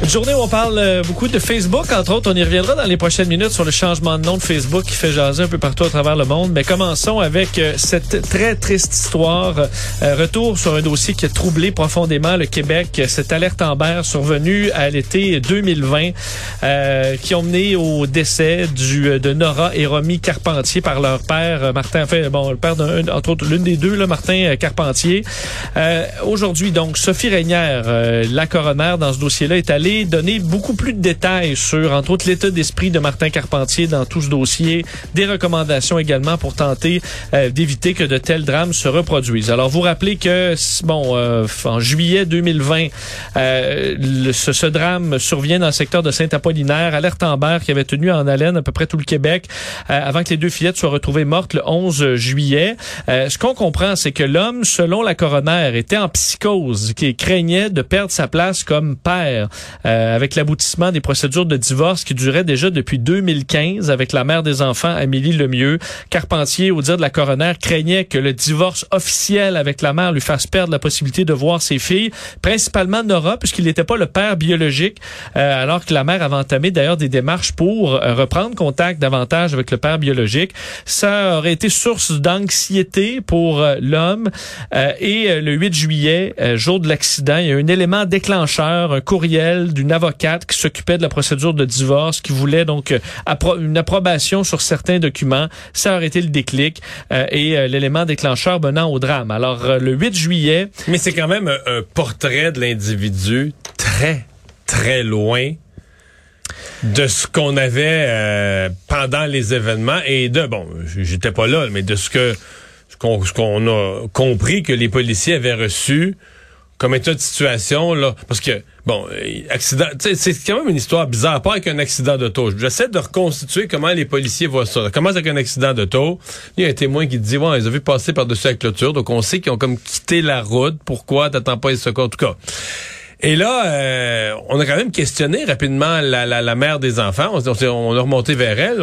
Une journée où on parle euh, beaucoup de Facebook, entre autres. On y reviendra dans les prochaines minutes sur le changement de nom de Facebook qui fait jaser un peu partout à travers le monde. Mais commençons avec euh, cette très triste histoire. Euh, retour sur un dossier qui a troublé profondément le Québec. Cette alerte Amber survenue à l'été 2020 qui ont mené au décès du, de Nora et Romy Carpentier par leur père, Martin, enfin, bon, le père d'un, entre autres, l'une des deux, là, Martin Carpentier. Aujourd'hui, donc, Sophie Régnière, la coroner dans ce dossier-là, est allée donner beaucoup plus de détails sur, entre autres, l'état d'esprit de Martin Carpentier dans tout ce dossier, des recommandations également pour tenter euh, d'éviter que de tels drames se reproduisent. Alors, vous rappelez que, bon, euh, en juillet 2020, euh, ce, ce, drame survient dans le secteur de Saint-Apollinaire, alerte Amber qui avait tenu en haleine à peu près tout le Québec avant que les deux fillettes soient retrouvées mortes le 11 juillet. ce qu'on comprend, c'est que l'homme, selon la coroner, était en psychose, qui craignait de perdre sa place comme père. Euh, avec l'aboutissement des procédures de divorce qui duraient déjà depuis 2015 avec la mère des enfants, Amélie Lemieux. Carpentier, au dire de la coroner, craignait que le divorce officiel avec la mère lui fasse perdre la possibilité de voir ses filles, principalement Nora, puisqu'il n'était pas le père biologique, euh, alors que la mère avait entamé d'ailleurs des démarches pour euh, reprendre contact davantage avec le père biologique. Ça aurait été source d'anxiété pour l'homme. et le 8 juillet, jour de l'accident, il y a un élément déclencheur, un courriel d'une avocate qui s'occupait de la procédure de divorce, qui voulait donc euh, une approbation sur certains documents. Ça aurait été le déclic euh, et euh, l'élément déclencheur menant au drame. Alors, le 8 juillet... Mais c'est quand même un, portrait de l'individu très, très loin de ce qu'on avait pendant les événements et de bon j'étais pas là mais de ce que ce qu'on a compris que les policiers avaient reçu comme état de situation là parce que bon euh, accident c'est quand même une histoire bizarre pas avec un accident d'auto. J'essaie de reconstituer comment les policiers voient ça. Ça commence avec un accident d'auto? Il y a un témoin qui dit ouais ils ont vu passer par-dessus la clôture donc on sait qu'ils ont comme quitté la route. Pourquoi? T'attends pas les secours. En tout cas. Et là, euh, on a quand même questionné rapidement la, la, mère des enfants. On, on, a remonté vers elle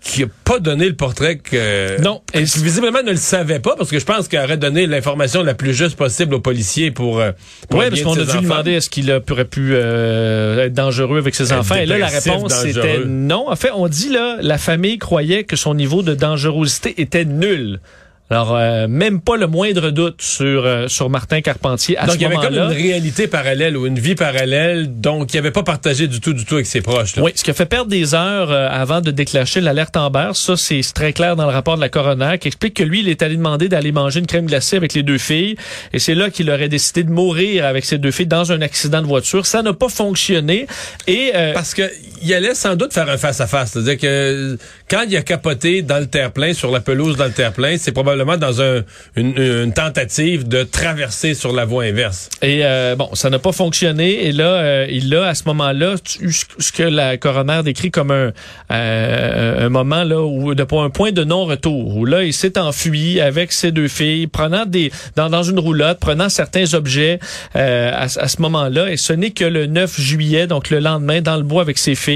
qui a pas donné le portrait que non. et visiblement ne le savait pas parce que je pense qu'il aurait donné l'information la plus juste possible aux policiers pour, euh, pour oui parce qu'on a dû lui demander est-ce qu'il aurait pu euh, être dangereux avec ses enfants. Et là la réponse c'était non. En fait on dit là la famille croyait que son niveau de dangerosité était nul alors, euh, même pas le moindre doute sur euh, sur Martin Carpentier à donc, ce moment-là. Donc, il y avait comme une réalité parallèle ou une vie parallèle, donc il avait pas partagé du tout, du tout avec ses proches. Oui, ce qui a fait perdre des heures euh, avant de déclencher l'alerte Amber. Ça, c'est très clair dans le rapport de la coroner qui explique que lui, il est allé demander d'aller manger une crème glacée avec les deux filles. Et c'est là qu'il aurait décidé de mourir avec ses deux filles dans un accident de voiture. Ça n'a pas fonctionné. Et Parce que il allait sans doute faire un face-à-face. C'est-à-dire que quand il a capoté dans le terre-plein, sur la pelouse dans le terre-plein, c'est probablement dans un, une, tentative de traverser sur la voie inverse. Et euh, bon, ça n'a pas fonctionné. Et là, euh, il a à ce moment-là ce que la coroner décrit comme un, euh, un moment là où de un point de non-retour où là il s'est enfui avec ses deux filles, prenant des dans, dans une roulotte, prenant certains objets à, à, ce moment-là. Et ce n'est que le 9 juillet, donc le lendemain, dans le bois avec ses filles,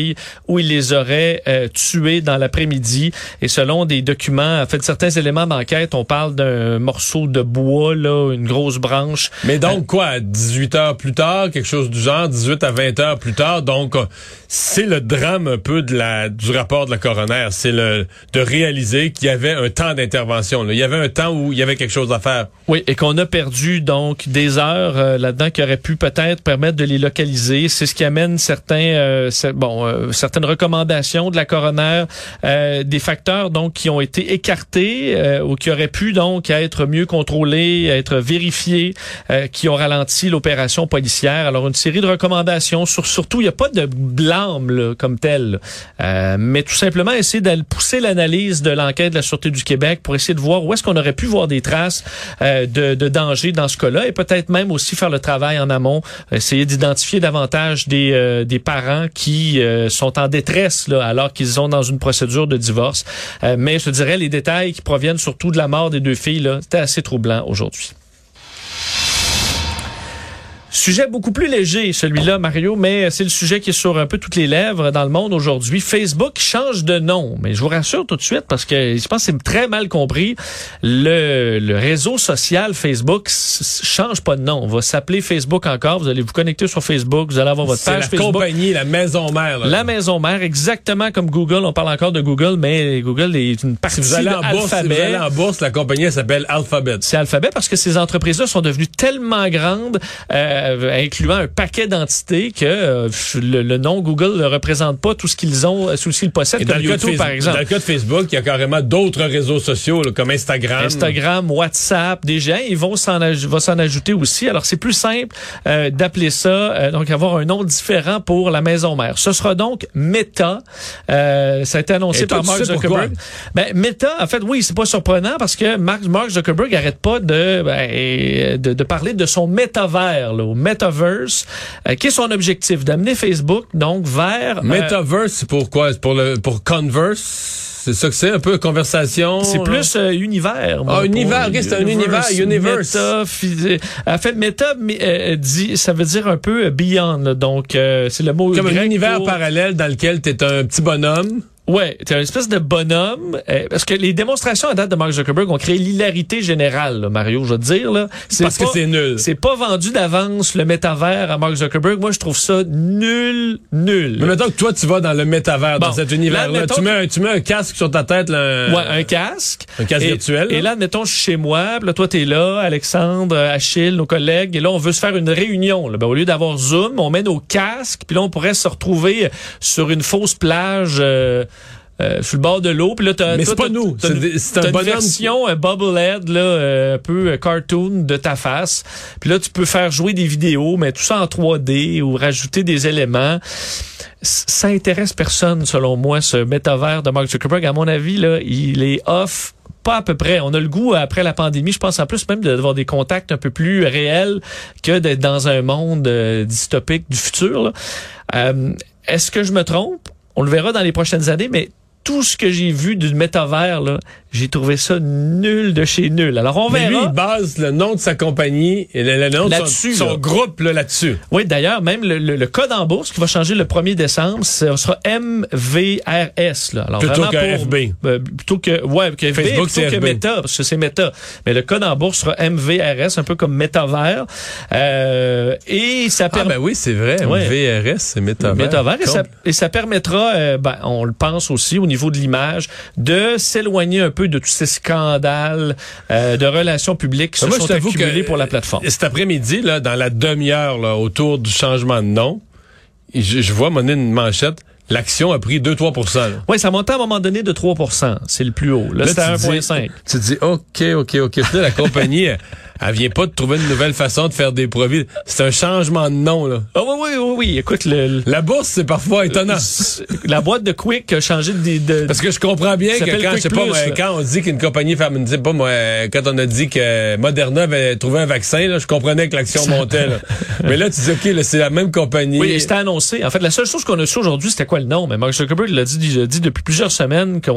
où il les aurait tués dans l'après-midi. Et selon des documents, en fait certains éléments d'enquête on parle d'un morceau de bois, là, une grosse branche. Mais donc, euh, quoi, 18 heures plus tard, quelque chose du genre, 18 à 20 heures plus tard, donc, euh, c'est le drame un peu de la, du rapport de la coroner. C'est le, de réaliser qu'il y avait un temps d'intervention, Il y avait un temps où il y avait quelque chose à faire. Oui, et qu'on a perdu, donc, des heures euh, là-dedans qui auraient pu peut-être permettre de les localiser. C'est ce qui amène certains, bon, certaines recommandations de la coroner, des facteurs, donc, qui ont été écartés ou qui auraient pu donc être mieux contrôlés, être vérifiés, euh, qui ont ralenti l'opération policière. Alors une série de recommandations sur surtout il n'y a pas de blâme comme tel, euh, mais tout simplement essayer d'aller pousser l'analyse de l'enquête de la sûreté du Québec pour essayer de voir où est-ce qu'on aurait pu voir des traces euh, de, de, danger dans ce cas-là et peut-être même aussi faire le travail en amont, essayer d'identifier davantage des, euh, des parents qui sont en détresse là, alors qu'ils sont dans une procédure de divorce. mais je dirais les détails qui proviennent surtout de la mort des deux filles, c'était assez troublant aujourd'hui. Sujet beaucoup plus léger, celui-là, Mario, mais c'est le sujet qui est sur un peu toutes les lèvres dans le monde aujourd'hui. Facebook change de nom, mais je vous rassure tout de suite parce que je pense que c'est très mal compris. Le, le réseau social Facebook change pas de nom. On va s'appeler Facebook encore. Vous allez vous connecter sur Facebook, vous allez avoir votre page la Facebook. compagnie, la maison mère. là. La maison mère, exactement comme Google. On parle encore de Google, mais Google est une partie Si vous allez de bourse, si vous Alphabet. allez en bourse, la compagnie elle s'appelle Alphabet. C'est Alphabet parce que ces entreprises-là sont devenues tellement grandes, euh, incluant un paquet d'entités, que euh, le, le nom Google ne représente pas tout ce qu'ils ont, euh, tout ce qu'ils possèdent, Et dans comme le, cas de YouTube, par Facebook, exemple. dans le cas de Facebook, il y a carrément d'autres réseaux sociaux là, comme Instagram. Instagram, WhatsApp, des gens, ils vont s'en s'en ajouter aussi. Alors c'est plus simple euh, d'appeler ça, euh, donc avoir un nom différent pour la maison mère. Ce sera donc Meta. Euh, ça a été annoncé Et par Mark? Zuckerberg. Ben Meta, en fait, oui, c'est pas surprenant parce que Mark, Mark Zuckerberg arrête pas de, ben, de de parler de son métavers, là, au metaverse, euh, qui est son objectif d'amener Facebook donc vers euh, Metaverse, c'est pour quoi? C'est pour le pour Converse? C'est ça que c'est, un peu conversation? C'est plus euh, univers. Ah, univers, c'est un univers, universe. Meta, phy- en fait, euh, dit, ça veut dire un peu euh, beyond. donc, euh, c'est le mot Comme un univers pour- parallèle dans lequel t'es un petit bonhomme. Ouais, t'es une espèce de bonhomme. euh, parce que les démonstrations à date de Mark Zuckerberg ont créé l'hilarité générale, là, Mario, je veux te dire. Là. Parce que pas- c'est nul. C'est pas vendu d'avance le métavers à Mark Zuckerberg. Moi, je trouve ça nul, nul. Mais mettons que toi, tu vas dans le métavers, Bon, dans cet là, univers-là. Tu, que- mets un, tu mets un casque sur ta tête, là, un- Ouais, un casque. un casque et, virtuel. Et là, admettons, je suis chez moi, puis là, toi, t'es là, Alexandre, euh, Achille, nos collègues, et là, on veut se faire une réunion. Là. Ben, au lieu d'avoir Zoom, on met nos casques, puis là, on pourrait se retrouver sur une fausse plage euh, euh, sur le bord de l'eau. Puis là, t'as, Mais c'est pas nous, c'est une- un bonhomme version un bubblehead, là, euh, un peu euh, cartoon de ta face. Puis là, tu peux faire jouer des vidéos, mais tout ça en 3D ou rajouter des éléments ça intéresse personne, selon moi, ce métavers de Mark Zuckerberg. À mon avis, là, il est off. Pas à peu près. On a le goût, après la pandémie, je pense en plus même d'avoir des contacts un peu plus réels que d'être dans un monde euh, dystopique du futur. Euh, Est-ce que je me trompe? On le verra dans les prochaines années, mais tout ce que j'ai vu du métavers, là, j'ai trouvé ça nul de chez nul. Alors, on Mais lui, verra. il base le nom de sa compagnie et le, le nom de son, là. groupe là, là-dessus. Oui, d'ailleurs, même le, le- le code en bourse qui va changer le 1er décembre, ce sera MVRS. Là. Alors, Plutôt que pour- FB. euh, plutôt que, ouais, que FB, Facebook, plutôt que FB. Meta, parce que c'est Meta. Mais le code en bourse sera MVRS, un peu comme Métavers. Euh, et ça Ah permet... ben oui, c'est vrai. Ouais. VRS, c'est métavers. Métavers, et ça, et ça permettra, euh, ben, on le pense aussi au niveau de l'image, de s'éloigner un peu de tous ces scandales euh, de relations publiques qui se Moi, sont accumulés pour la plateforme. Cet après-midi, là, dans la demi-heure là, autour du changement de nom, je, je vois mon une manchette. L'action a pris 2-3 là. Oui, ça montait à un moment donné de 3% C'est le plus haut. Là, c'était tu dis- 1,5. Tu te dis, OK, OK, OK. Là, la compagnie, elle, elle vient pas de trouver une nouvelle façon de faire des profits. C'est un changement de nom, là. Ah oui, oui, oui, oui. Écoute, le, le- La bourse, c'est parfois étonnant. la boîte de Quick a changé de... de Parce que je comprends bien que quand, je sais pas, moi, quand on dit qu'une compagnie, fait- je sais pas moi, quand on a dit que Moderna avait trouvé un vaccin, là, je comprenais que l'action montait, là. Mais là, tu dis, OK, c'est la même compagnie. Oui, c'était annoncé. En fait, la seule chose qu'on a su aujourd'hui, c'était quoi? Le nom? Mais Mark Zuckerberg l'a dit, il a dit depuis plusieurs semaines que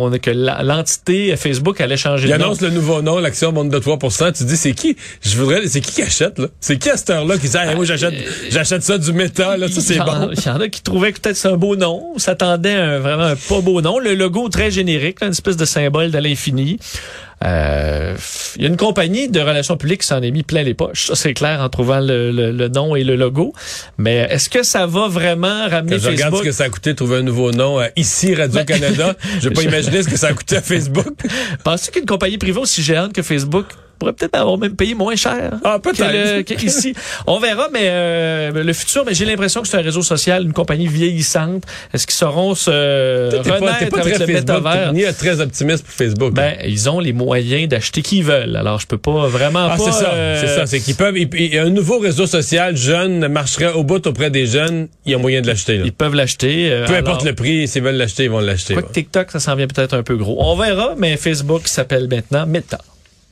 l'entité Facebook allait changer Il de nom. annonce le nouveau nom, l'action monte de 3% Tu dis, c'est qui? Je voudrais, c'est qui qui achète, là? C'est qui à cette heure-là qui dit, Ah, moi, j'achète, j'achète ça du méta, là, ça, c'est bon. Il y en a qui trouvaient que peut-être c'est un beau nom. On s'attendait à un, vraiment un pas beau nom. Le logo très générique, là, une espèce de symbole de l'infini. Euh, Il y a une compagnie de relations publiques qui s'en est mis plein les poches. Ça, c'est clair en trouvant le, le- le nom et le logo. Mais est-ce que ça va vraiment ramener Quand je regarde Facebook? ce que ça a coûté trouver un nouveau nom, euh, ici, Radio-Canada, je vais pas imaginer ce que ça a coûté à Facebook. Penses-tu qu'une compagnie privée aussi géante que Facebook pourrait peut-être avoir même payé moins cher Ah, que le- que ici. On verra, mais euh, le futur, mais j'ai l'impression que c'est un réseau social, une compagnie vieillissante. Est-ce qu'ils sauront se pas, t'es renaître pas avec très le métavers? ni très optimiste pour Facebook. Ben, ils ont les moyens d'acheter qui ils veulent. Alors, je peux pas vraiment Ah, pas. c'est ça, euh, c'est ça. C'est qu'ils peuvent. et- et un nouveau réseau social jeune marcherait au bout auprès des jeunes. Il y a moyen de l'acheter. Ils peuvent l'acheter. euh, Peu alors, importe le prix, s'ils veulent l'acheter, ils vont l'acheter. Ouais. TikTok, ça s'en vient peut-être un peu gros. On verra, mais Facebook s'appelle maintenant Meta.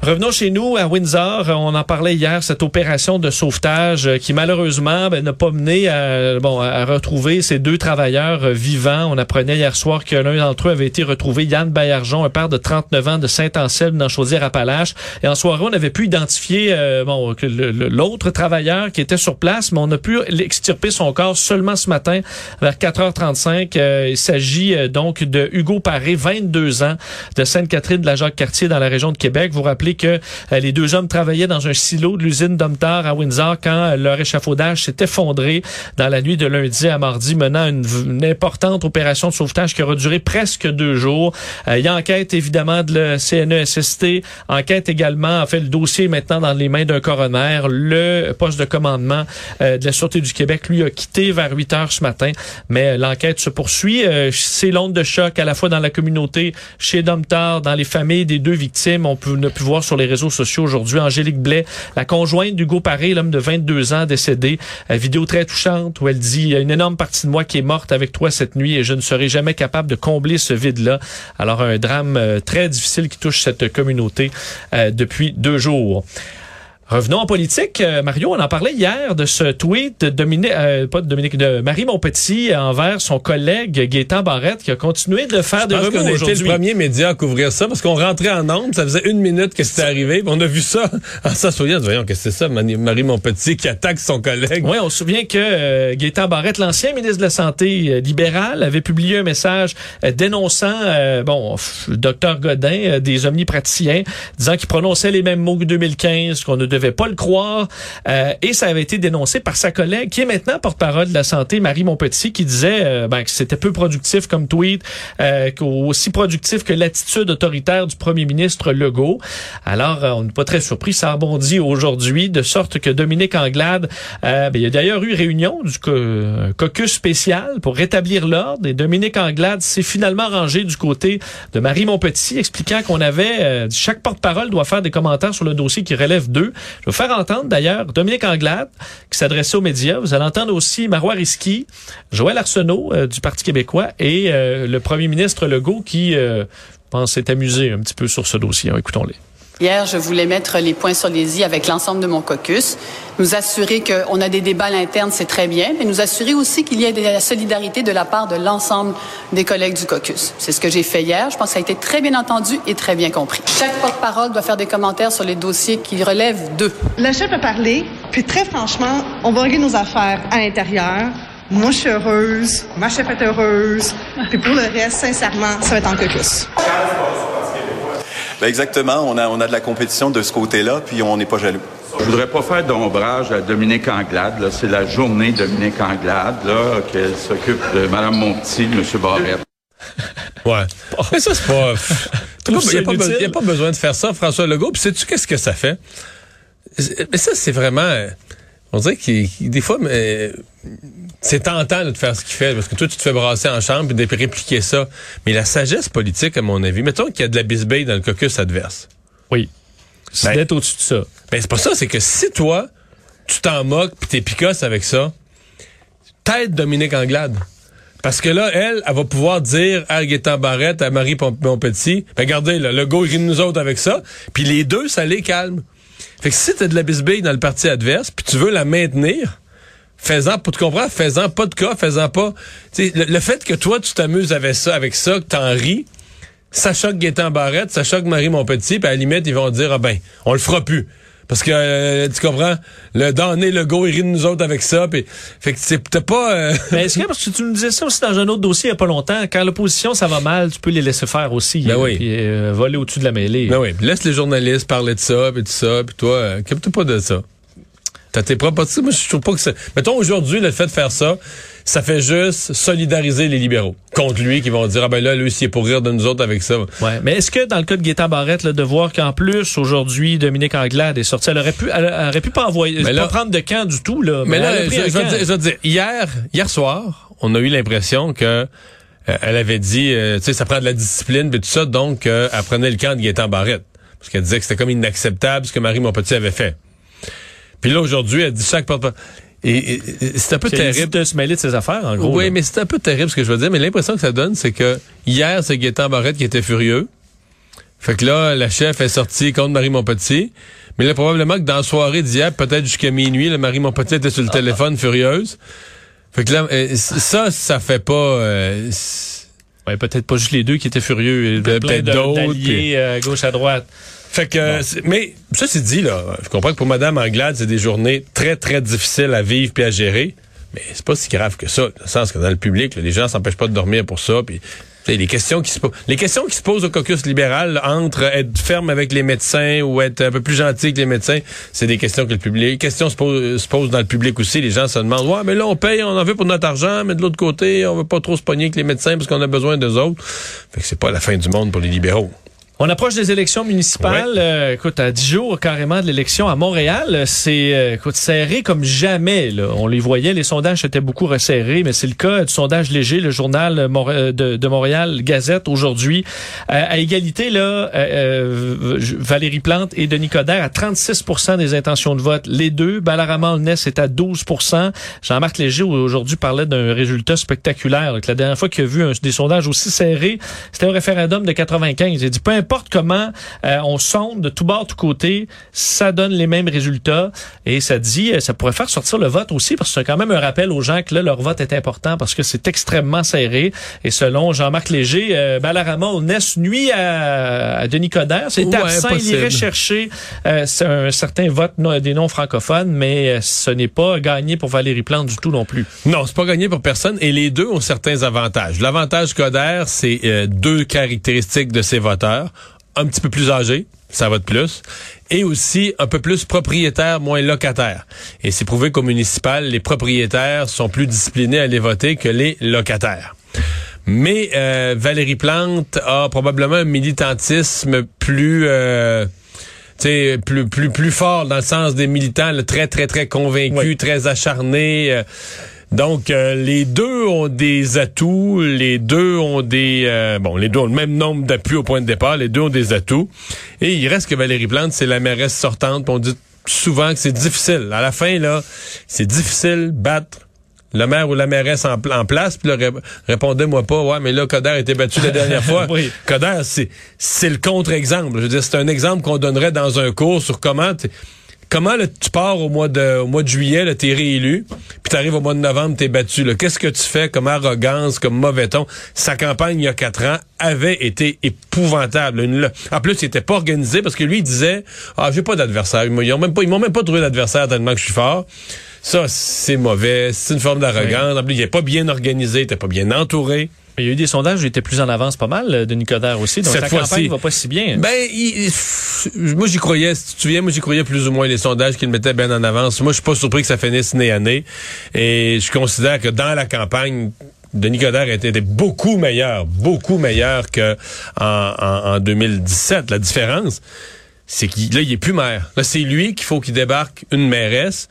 Revenons chez nous à Windsor. On en parlait hier, cette opération de sauvetage euh, qui malheureusement ben, n'a pas mené à, bon, à retrouver ces deux travailleurs euh, vivants. On apprenait hier soir que l'un d'entre eux avait été retrouvé, Yann Baillargeon, un père de 39 ans de Saint-Anselme dans Chaudière-Appalaches. Et en soirée, on avait pu identifier euh, bon, l'autre travailleur qui était sur place, mais on a pu extirper son corps seulement ce matin vers 4h35. il s'agit donc de Hugo Paré, 22 ans, de Sainte-Catherine de la Jacques-Cartier dans la région de Québec. Vous rappelez que euh, les deux hommes travaillaient dans un silo de l'usine Domtar à Windsor quand euh, leur échafaudage s'est effondré dans la nuit de lundi à mardi, menant une, une importante opération de sauvetage qui aura duré presque deux jours. Euh, il y a enquête évidemment de le CNESST, enquête également, en fait, le dossier maintenant dans les mains d'un coroner. Le poste de commandement de la Sûreté du Québec, lui, a quitté vers 8 heures ce matin, mais l'enquête se poursuit. C'est l'onde de choc à la fois dans la communauté, chez Domtar, dans les familles des deux victimes. On peut, ne pu voir sur les réseaux sociaux aujourd'hui. Angélique Blais, la conjointe d'Hugo Paré, l'homme de 22 ans décédé. Une vidéo très touchante où elle dit, il y a une énorme partie de moi qui est morte avec toi cette nuit et je ne serai jamais capable de combler ce vide-là. Alors un drame euh, très difficile qui touche cette communauté euh, depuis deux jours. Revenons en politique. Euh, Mario, on en parlait hier de ce tweet de Dominique, euh, pas de Dominique, de Marie Montpetit envers son collègue Gaétan Barrette qui a continué de faire des remous aujourd'hui. On a été le premier média à couvrir ça parce qu'on rentrait en onde, ça faisait une minute que c'était arrivé. On a vu ça en s'assoyant, voyons que c'est ça, Marie Montpetit qui attaque son collègue? Oui, on se souvient que euh, Gaétan Barrette, l'ancien ministre de la Santé euh, libéral, avait publié un message dénonçant, bon, le docteur Godin, des omnipraticiens, disant qu'il prononçait les mêmes mots que 2015, qu'on ne devait pas le croire. Euh, et ça avait été dénoncé par sa collègue, qui est maintenant porte-parole de la santé, Marie Montpetit, qui disait euh, ben, que c'était peu productif comme tweet, euh, aussi productif que l'attitude autoritaire du premier ministre Legault. Alors, on n'est pas très surpris, ça rebondit aujourd'hui, de sorte que Dominique Anglade, ben, il y a d'ailleurs eu réunion du caucus spécial pour rétablir l'ordre, et Dominique Anglade s'est finalement rangé du côté de Marie Montpetit, expliquant qu'on avait, chaque porte-parole doit faire des commentaires sur le dossier qui relève d'eux. Je vais faire entendre d'ailleurs Dominique Anglade qui s'adressait aux médias. Vous allez entendre aussi Marois Risky, Joël Arsenault euh, du Parti québécois et euh, le premier ministre Legault qui, euh, pense, s'est amusé un petit peu sur ce dossier. Écoutons-les. Hier, je voulais mettre les points sur les i avec l'ensemble de mon caucus, nous assurer qu'on a des débats à l'interne, c'est très bien, mais nous assurer aussi qu'il y ait de la solidarité de la part de l'ensemble des collègues du caucus. C'est ce que j'ai fait hier. Je pense que ça a été très bien entendu et très bien compris. Chaque porte-parole doit faire des commentaires sur les dossiers qui relèvent d'eux. Le chef a parlé, puis très franchement, on va régler nos affaires à l'intérieur. Moi, je suis heureuse, ma chef est heureuse, puis pour le reste, sincèrement, ça va être en caucus. Ben exactement. On a, on a de la compétition de ce côté-là, puis on n'est pas jaloux. Je voudrais pas faire d'ombrage à Dominique Anglade. C'est la journée Dominique Anglade, là, qu'elle s'occupe de Mme Monti, M. Barrette. ouais. Mais ça, c'est pas... Il n'y a, pas besoin de faire ça, François Legault. Puis sais-tu qu'est-ce que ça fait? Mais ça, c'est vraiment... On dirait qu'il des fois, mais c'est tentant de faire ce qu'il fait, parce que toi, tu te fais brasser en chambre et de répliquer ça. Mais la sagesse politique, à mon avis, mettons qu'il y a de la bisbille dans le caucus adverse. Oui. C'est ben, d'être au-dessus de ça. Ben, c'est pas ça, c'est que si toi, tu t'en moques puis t'es picosse avec ça, t'aides Dominique Anglade. Parce que là, elle, elle va pouvoir dire à Barrette, à Marie Montpetit, ben regardez, là, le go, il nous autres avec ça. Puis les deux, ça les calme. Fait que si t'as de la bisbille dans le parti adverse, puis tu veux la maintenir, faisant, pour te comprendre, faisant pas de cas, faisant pas. Le, le, fait que toi, tu t'amuses avec ça, avec ça, que t'en ris, ça choque Gaétan Barrette, ça choque Marie Montpetit, puis à la limite, ils vont dire, ah ben, on le fera plus. Parce que euh, tu comprends, le donner le go, il rit de nous autres avec ça. Pis, fait que c'est pas. Euh... Mais est-ce que parce que tu nous disais ça aussi dans un autre dossier il y a pas longtemps, quand l'opposition ça va mal, tu peux les laisser faire aussi. Ben oui. Puis euh, voler au-dessus de la mêlée. Ben oui. Laisse les journalistes parler de ça, puis tout ça, puis toi, euh, toi pas de ça. T'as tes propres. Moi, je trouve pas que c'est. Mettons aujourd'hui, le fait de faire ça, ça fait juste solidariser les libéraux contre lui qui vont dire ah ben là lui s'il est pour rire de nous autres avec ça. Ouais, mais est-ce que dans le cas de Guetta Barrette là, de voir qu'en plus aujourd'hui Dominique Anglade est sorti, elle aurait pu elle, aurait pu pas envoyer pas prendre de camp du tout là. Mais, là, je, je, veux dire, hier hier soir, on a eu l'impression que euh, elle avait dit euh, tu sais ça prend de la discipline et tout ça donc euh, elle prenait le camp de Gaétan Barrette parce qu'elle disait que c'était comme inacceptable ce que Marie Montpetit avait fait. Puis là aujourd'hui, elle dit chaque porte et, c'est un peu terrible de se mêler de ses affaires, en gros. Oui, mais c'est un peu terrible ce que je veux dire. Mais l'impression que ça donne, c'est que hier, c'est Gaétan Barrette qui était furieux. Fait que là, la chef est sortie contre Marie Montpetit. Mais là, probablement que dans la soirée d'hier, peut-être jusqu'à minuit, le Marie Montpetit était sur le téléphone furieuse. Fait que là, euh, ça, ça fait pas... euh, Ouais, peut-être pas juste les deux qui étaient furieux. Il y avait plein Peut-être d'autres, puis- euh, gauche à droite. Fait que, mais ça c'est dit là. Je comprends que pour Madame Anglade, c'est des journées très très difficiles à vivre puis à gérer, mais c'est pas si grave que ça. Dans le sens que dans le public, là, les gens s'empêchent pas de dormir pour ça. Puis les questions qui se posent, les questions qui se posent au caucus libéral là, entre être ferme avec les médecins ou être un peu plus gentil que les médecins, c'est des questions que le public. Les questions se posent, se posent dans le public aussi. Les gens se demandent, ouais, mais là on paye, on en veut pour notre argent, mais de l'autre côté, on veut pas trop se pogner avec les médecins parce qu'on a besoin d'eux autres. Fait que c'est pas la fin du monde pour les libéraux. On approche des élections municipales. Euh, écoute, à 10 jours carrément de l'élection à Montréal, euh, c'est euh, écoute, serré comme jamais. Là. On les voyait, les sondages étaient beaucoup resserrés, mais c'est le cas du sondage léger, le journal euh, euh, de, de Montréal Gazette aujourd'hui. Euh, à égalité, là, Valérie Plante et Denis Coderre à 36% des intentions de vote. Les deux, Balarama Ness est à 12% Jean-Marc Léger aujourd'hui parlait d'un résultat spectaculaire. là, que la dernière fois qu'il a vu un- des sondages aussi serrés, c'était au référendum de 95. Il dit, peu importe comment euh, on sonde de tout bord, tout côté, ça donne les mêmes résultats. Et ça dit, euh, ça pourrait faire sortir le vote aussi, parce que c'est quand même un rappel aux gens que là, leur vote est important parce que c'est extrêmement serré. Et selon Jean-Marc Léger, euh, Balarama Ness nuit à, à Denis Coderre. C'est Ouais, absent. Il irait chercher euh, un certain vote non- des non-francophones, mais euh, ce n'est pas gagné pour Valérie Plante du tout non plus. Non, c'est pas gagné pour personne et les deux ont certains avantages. L'avantage Coder, c'est euh, deux caractéristiques de ses voteurs. Un petit peu plus âgés, ça vote plus, et aussi un peu plus propriétaires, moins locataires. Et c'est prouvé qu'au municipal, les propriétaires sont plus disciplinés à aller voter que les locataires. Mais euh, Valérie Plante a probablement un militantisme plus... euh, tu sais, plus, plus, plus fort dans le sens des militants, là, très, très, très convaincus, Oui. très acharnés. euh, donc, euh, les deux ont des atouts, les deux ont des... euh, bon, les deux ont le même nombre d'appuis au point de départ, les deux ont des atouts. Et il reste que Valérie Plante, c'est la mairesse sortante, on dit souvent que c'est difficile. À la fin, là, c'est difficile battre le maire ou la mairesse en, en place, puis là, ré- répondez-moi pas, ouais, mais là, Coder a été battu la dernière fois. Oui. Coder, c'est, c'est le contre-exemple. Je veux dire, c'est un exemple qu'on donnerait dans un cours sur comment, comment là, tu pars au mois de, au mois de juillet, là, t'es réélu, puis t'arrives au mois de novembre, t'es battu. Là. Qu'est-ce que tu fais comme arrogance, comme mauvais ton? Sa campagne, il y a quatre ans, avait été épouvantable. Une- là- en plus, il était pas organisé parce que lui, il disait, ah, j'ai pas d'adversaire. Ils m'ont même pas, ils m'ont même pas trouvé d'adversaire tellement que je suis fort. Ça, c'est mauvais. C'est une forme d'arrogance. En plus, il est pas bien organisé, il était pas bien entouré. Il y a eu des sondages où il était plus en avance pas mal, euh, Denis Coderre aussi. Donc Cette sa campagne va pas si bien. Ben, il- moi j'y croyais. Si tu te souviens, moi j'y croyais plus ou moins les sondages qu'il mettait bien en avance. Moi, je suis pas surpris que ça finisse nez à nez. Et je considère que dans la campagne, Denis Coderre était, était beaucoup meilleur, beaucoup meilleur que en, en- en 2017. La différence, c'est qu'il là, il est plus maire. Là, c'est lui qu'il faut qu'il débarque une mairesse.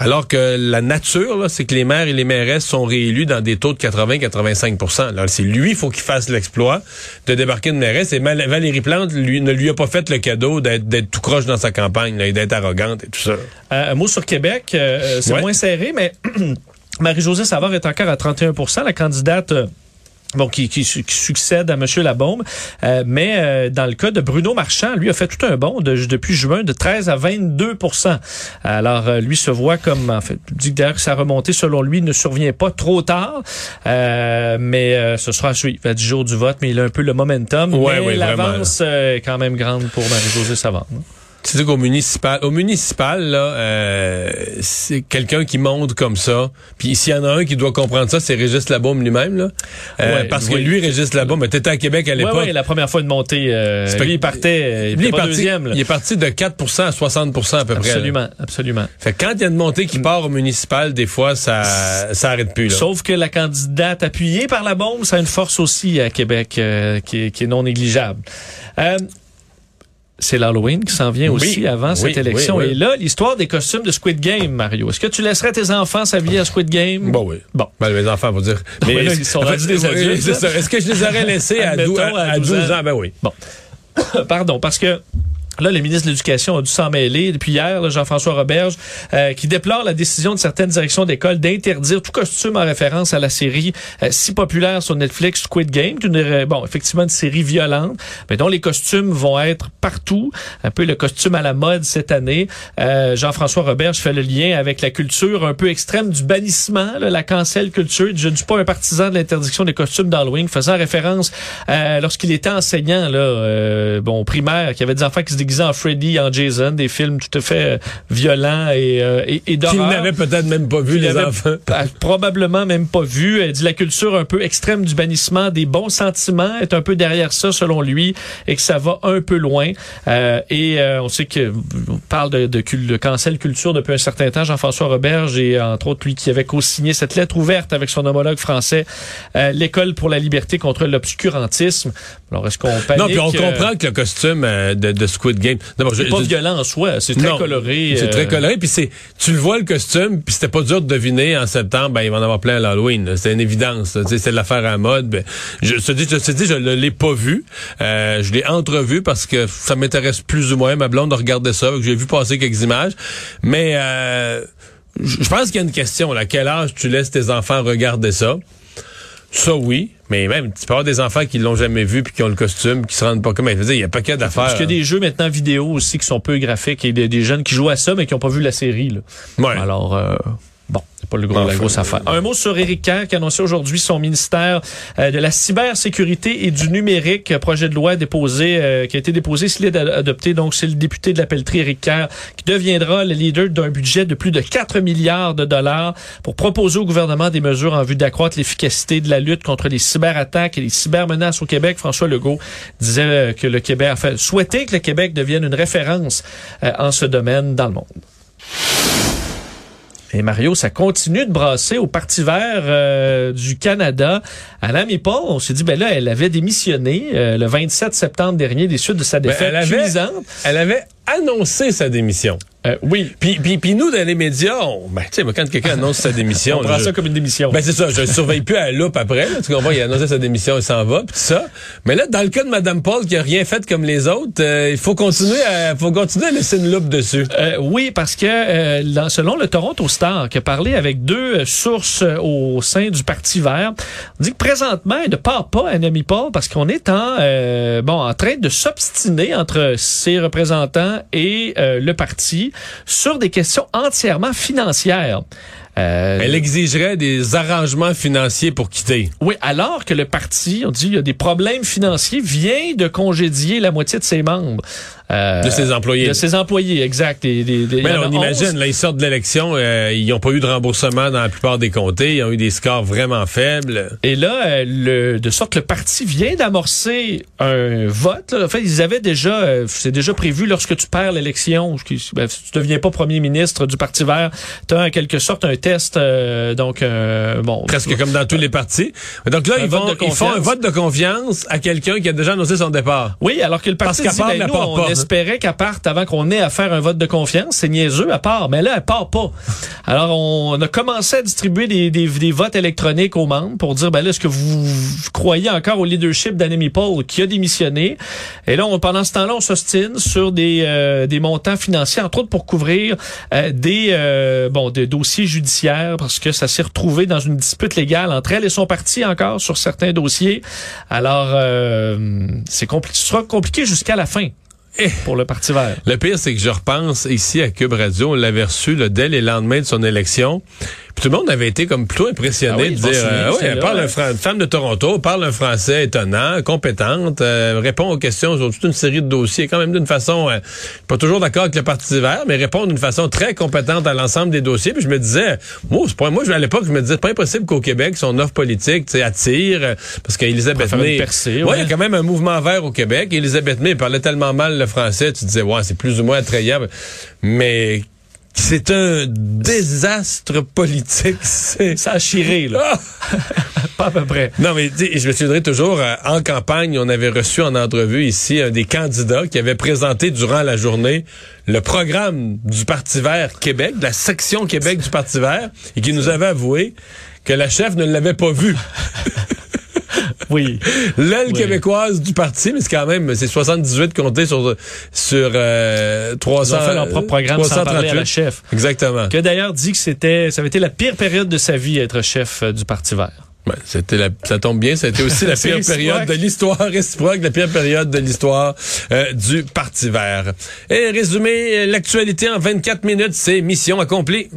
Alors que la nature, c'est que les maires et les mairesses sont réélus dans des taux de 80-85 Alors, c'est lui, il faut qu'il fasse l'exploit de débarquer une mairesse. Et Valérie Plante lui, ne lui a pas fait le cadeau d'être d'être tout croche dans sa campagne, là, et d'être arrogante et tout ça. Euh, un mot sur Québec, euh, c'est Ouais. moins serré, mais Marie-Josée Savard est encore à 31% la candidate... Bon, qui, qui, qui succède à M. Labaume. Euh, mais euh, dans le cas de Bruno Marchand, lui a fait tout un bond de- depuis juin de 13 à 22% Alors, euh, lui se voit comme, en fait, dit que d'ailleurs que sa remontée, selon lui, ne survient pas trop tard. Euh, mais euh, ce sera à suivre à 10 jours du vote, mais il a un peu le momentum. Ouais, mais ouais, l'avance euh, est quand même grande pour Marie-Josée Savard. hein. Sais qu'au municipal, au municipal, là, euh, c'est quelqu'un qui monte comme ça. Puis s'il y en a un qui doit comprendre ça, c'est Régis Labaume lui-même, là. Euh, Ouais, parce oui. que lui, Régis Labaume, était à Québec à l'époque. ouais, la première fois de montée, euh, lui, il partait, euh, il Lui, il, parti, deuxième. là. il est parti de 4% à 60% à peu près. Absolument, absolument. Fait que quand il y a une montée qui part au municipal, des fois, ça, ça arrête plus, là. Sauf que la candidate appuyée par la bombe, ça a une force aussi à Québec euh, qui, est, qui est non négligeable. C'est l'Halloween qui s'en vient Oui, aussi avant oui, cette élection. oui. Et là, l'histoire des costumes de Squid Game, Mario. Est-ce que tu laisserais tes enfants s'habiller à Squid Game? Bon, oui. Bon. Ben, mes enfants vont dire. mais là, ils sont rendus des adultes. Est-ce que je les aurais laissés à, Admettons, 12, à, à à 12 12 ans? Ben oui. Pardon, parce que Là, le ministre de l'Éducation a dû s'en mêler. Depuis hier, Jean-François Roberge, euh, qui déplore la décision de certaines directions d'école d'interdire tout costume en référence à la série euh, si populaire sur Netflix, Squid Game, une, euh, bon, effectivement une série violente, mais dont les costumes vont être partout, un peu le costume à la mode cette année. Euh, Jean-François Roberge fait le lien avec la culture un peu extrême du bannissement, là, la cancel culture. Je ne suis pas un partisan de l'interdiction des costumes d'Halloween, faisant référence lorsqu'il était enseignant là, bon, primaire, qu'il y avait des enfants qui se en Freddy, en Jason, des films tout à fait euh, violents et, euh, et, et d'horreur. Qu'il n'avait peut-être même pas vu, les enfants. Probablement même pas vu. Elle dit la culture un peu extrême du bannissement des bons sentiments est un peu derrière ça, selon lui, et que ça va un peu loin. Euh, et euh, on sait que on parle de, de, de, cancel culture depuis un certain temps. Jean-François Roberge et entre autres lui qui avait co-signé cette lettre ouverte avec son homologue français, l'école pour la liberté contre l'obscurantisme. Alors est-ce qu'on Non, puis on comprend que le costume de, de Squid Game c'est pas violent en soi, c'est très coloré. C'est très euh, coloré, puis c'est, tu le vois le costume, puis c'était pas dur de deviner en septembre, ben il va en avoir plein à l'Halloween. C'est une évidence. C'est l'affaire à mode. Ben, je te dis, je te dis, je ne l'ai pas vu. Euh, je l'ai entrevu parce que ça m'intéresse plus ou moins. Ma blonde a regardé ça, j'ai vu passer quelques images, mais euh, je pense qu'il y a une question. À quel âge tu laisses tes enfants regarder ça? Ça, oui. Mais même, tu peux avoir des enfants qui l'ont jamais vu puis qui ont le costume, qui se rendent pas comme. Il y a un paquet d'affaires. Parce qu'il y a des jeux maintenant vidéo aussi qui sont peu graphiques et des, des jeunes qui jouent à ça mais qui n'ont pas vu la série. Là. Ouais. Alors, euh, pas le gros, la grosse affaire. Un mot sur Éric Kerr qui a annoncé aujourd'hui son ministère euh, de la cybersécurité et du numérique, projet de loi déposé, euh, qui a été déposé, s'il est adopté. Donc, c'est le député de la pelleterie Éric Kerr qui deviendra le leader d'un budget de plus de 4 milliards de dollars pour proposer au gouvernement des mesures en vue d'accroître l'efficacité de la lutte contre les cyberattaques et les cybermenaces au Québec. François Legault disait euh, que le Québec, enfin, souhaitait que le Québec devienne une référence en ce domaine dans le monde. Et Mario, ça continue de brasser au Parti vert euh, du Canada. Alain Paul, on s'est dit, ben là, elle avait démissionné euh, le 27 septembre dernier des suites de sa ben, défaite elle avait, Elle avait annoncé sa démission. Euh, oui. Puis, puis, puis, nous, dans les médias, on, ben, tu sais, quand quelqu'un annonce sa démission... on prend ça comme une démission. Ben, c'est ça. Je le surveille plus à la loupe après. Là, tu comprends? Il a annoncé sa démission, il s'en va, puis tout ça. Mais là, dans le cas de Mme Paul, qui a rien fait comme les autres, euh, il faut continuer à, faut continuer à laisser une loupe dessus. Euh, oui, parce que selon le Toronto Star, qui a parlé avec deux sources au sein du Parti vert, on dit que présentement, il ne part pas à Mme Paul parce qu'on est en, bon, en train de s'obstiner entre ses représentants et le parti sur des questions entièrement financières. Euh, Elle exigerait des arrangements financiers pour quitter. Oui, alors que le parti, on dit, il y a des problèmes financiers, vient de congédier la moitié de ses membres. Euh, de ses employés. De ses employés, exact. Mais on imagine, là, ils sortent de l'élection, euh, ils n'ont pas eu de remboursement dans la plupart des comtés, ils ont eu des scores vraiment faibles. Et là, euh, le, de sorte que le parti vient d'amorcer un vote. Là. En fait, ils avaient déjà, c'est déjà prévu lorsque tu perds l'élection, ben, si tu deviens pas premier ministre du Parti vert, tu as en quelque sorte un test, donc bon. Presque comme dans tous les partis. Donc là, ils, vont, ils font un vote de confiance à quelqu'un qui a déjà annoncé son départ. Oui, alors que le parti Parce dit, ben, nous, on, espérait qu'elle parte avant qu'on ait à faire un vote de confiance. C'est niaiseux, à part. Mais là, elle part pas. Alors, on a commencé à distribuer des, des, des votes électroniques aux membres pour dire, ben là, est-ce que vous, croyez encore au leadership d'Annemie Paul qui a démissionné? Et là, on, pendant ce temps-là, on s'ostine sur des, euh, des montants financiers, entre autres pour couvrir euh, des, euh, bon, des dossiers judiciaires parce que ça s'est retrouvé dans une dispute légale entre elle et son parti encore sur certains dossiers. Alors, c'est compliqué. Ce sera compliqué jusqu'à la fin. Eh. pour le Parti vert. Le pire, c'est que je repense ici à Cube Radio, on l'avait reçu le dès les lendemains de son élection tout le monde avait été comme plutôt impressionné ah de dire euh, oui, elle parle un une femme de Toronto, parle un français étonnant, compétente, euh, répond aux questions sur toute une série de dossiers, quand même d'une façon euh, pas toujours d'accord avec le Parti vert, mais répond d'une façon très compétente à l'ensemble des dossiers. Puis je me disais, moi, pas, moi à l'époque, je me disais, c'est pas impossible qu'au Québec, son offre politique attire, parce qu'Elisabeth May... Percée, ouais, il y a quand même un mouvement vert au Québec. Elisabeth May parlait tellement mal le français, tu disais, ouais, c'est plus ou moins attrayant. Mais c'est un désastre politique. Ça a chiré, là. Ah! Pas à peu près. Non, mais je me souviendrai toujours, euh, en campagne, on avait reçu en entrevue ici un des candidats qui avait présenté durant la journée le programme du Parti vert Québec, de la section Québec du Parti vert, et qui nous avait avoué que la chef ne l'avait pas vu. Oui. L'aile Oui. québécoise du parti, mais c'est quand même, c'est 78 comptés sur, sur euh, 300. Ils ont fait leur propre programme sans parler à la 338. chef. Exactement. Que d'ailleurs dit que c'était, ça avait été la pire période de sa vie être chef euh, du Parti vert. Ouais, c'était la- ça tombe bien, ça a été aussi la pire période de l'histoire réciproque, la pire période de l'histoire euh, du Parti vert. Et résumer euh, l'actualité en 24 minutes, c'est mission accomplie.